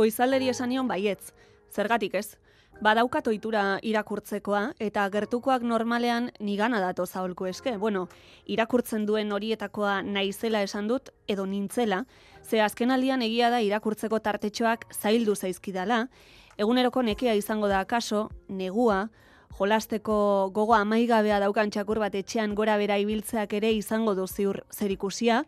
Goizalderi esanion baietz, zergatik ez? Badaukat ohitura irakurtzekoa eta gertukoak normalean nigana dato zaholku eske. Bueno, irakurtzen duen horietakoa naizela esan dut edo nintzela, ze azkenaldian egia da irakurtzeko tartetxoak zaildu zaizkidala, eguneroko nekea izango da kaso, negua, jolasteko gogo amaigabea daukan txakur bat etxean gora bera ibiltzeak ere izango du ziur zerikusia,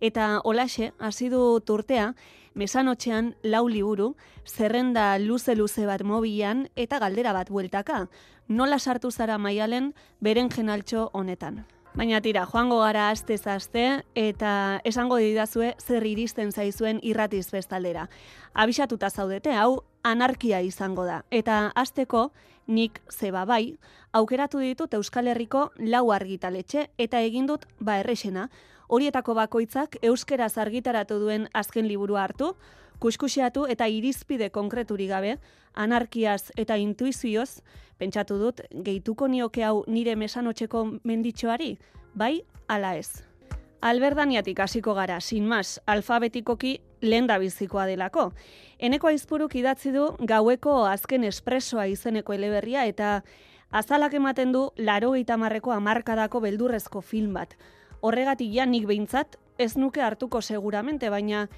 eta olaxe, hasi du turtea, mesanotxean lau liburu, zerrenda luze-luze bat mobilan eta galdera bat bueltaka, nola sartu zara maialen beren jenaltxo honetan. Baina tira, joango gara aste aste eta esango didazue zer iristen zaizuen irratiz bestaldera. Abisatuta zaudete, hau anarkia izango da. Eta asteko nik zeba bai, aukeratu ditut Euskal Herriko lau argitaletxe eta egin dut ba errexena. Horietako bakoitzak euskeraz argitaratu duen azken liburu hartu, kuskusiatu eta irizpide konkreturi gabe, anarkiaz eta intuizioz, pentsatu dut, gehituko nioke hau nire mesanotxeko menditxoari, bai, ala ez. Alberdaniatik hasiko gara, sin mas, alfabetikoki lehen da bizikoa delako. Eneko aizpuruk idatzi du gaueko azken espresoa izeneko eleberria eta azalak ematen du laro marreko amarkadako beldurrezko film bat. Horregatik ja nik behintzat ez nuke hartuko seguramente, baina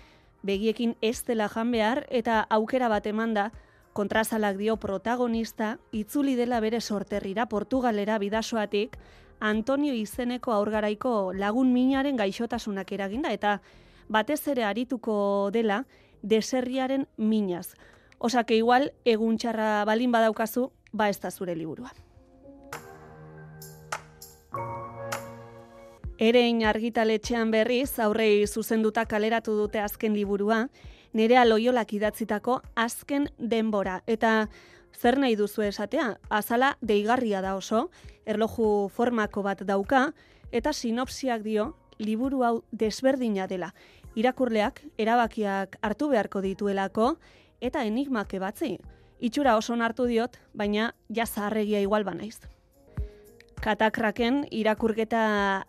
begiekin ez dela jan behar eta aukera bat eman da, kontrazalak dio protagonista, itzuli dela bere sorterrira Portugalera bidasoatik, Antonio izeneko aurgaraiko lagun minaren gaixotasunak eraginda, eta batez ere arituko dela deserriaren minaz. Osake igual, egun txarra balin badaukazu, ba ez da zure liburua. Erein argitaletxean berriz, aurrei zuzenduta kaleratu dute azken liburua, nerea loiolak idatzitako azken denbora. Eta zer nahi duzu esatea? Azala deigarria da oso, erloju formako bat dauka, eta sinopsiak dio, liburu hau desberdina dela. Irakurleak, erabakiak hartu beharko dituelako, eta enigmak ebatzi. Itxura oso hartu diot, baina jazarregia igual banaiz katakraken irakurketa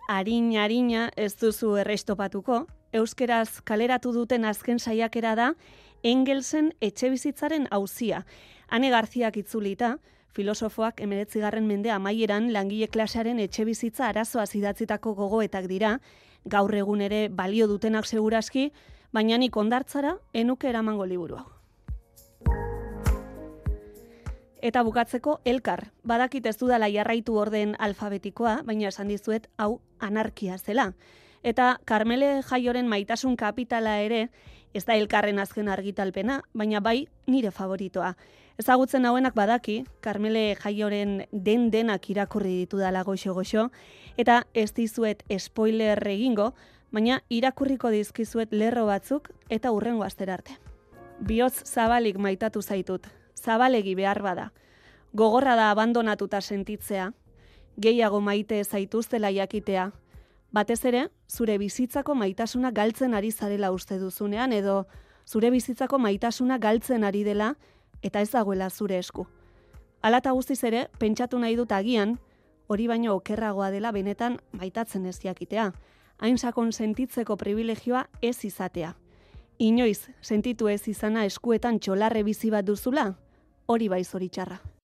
harin-harina ez duzu erreistopatuko. Euskeraz kaleratu duten azken saiakera da Engelsen etxe bizitzaren hauzia. Hane Garziak itzulita, filosofoak emeretzigarren mende amaieran langile klasearen etxe bizitza arazoa zidatzitako gogoetak dira, gaur egun ere balio dutenak seguraski, baina nik ondartzara enuke eramango liburu hau. Eta bukatzeko elkar, badakit ez dudala jarraitu orden alfabetikoa, baina esan dizuet hau anarkia zela. Eta Carmele Jaioren maitasun kapitala ere, ez da elkarren azken argitalpena, baina bai nire favoritoa. Ezagutzen hauenak badaki, Carmele Jaioren den denak irakurri ditu dala goxo goxo, eta ez dizuet spoiler egingo, baina irakurriko dizkizuet lerro batzuk eta urrengo asterarte. Bioz zabalik maitatu zaitut, zabalegi behar bada. Gogorra da abandonatuta sentitzea, gehiago maite zaituztela jakitea, batez ere, zure bizitzako maitasuna galtzen ari zarela uste duzunean, edo zure bizitzako maitasuna galtzen ari dela, eta ez dagoela zure esku. Alata guztiz ere, pentsatu nahi dut agian, hori baino okerragoa dela benetan maitatzen ez jakitea. Hain sakon sentitzeko privilegioa ez izatea. Inoiz, sentitu ez izana eskuetan txolarre bizi bat duzula, hori bai zoritxarra.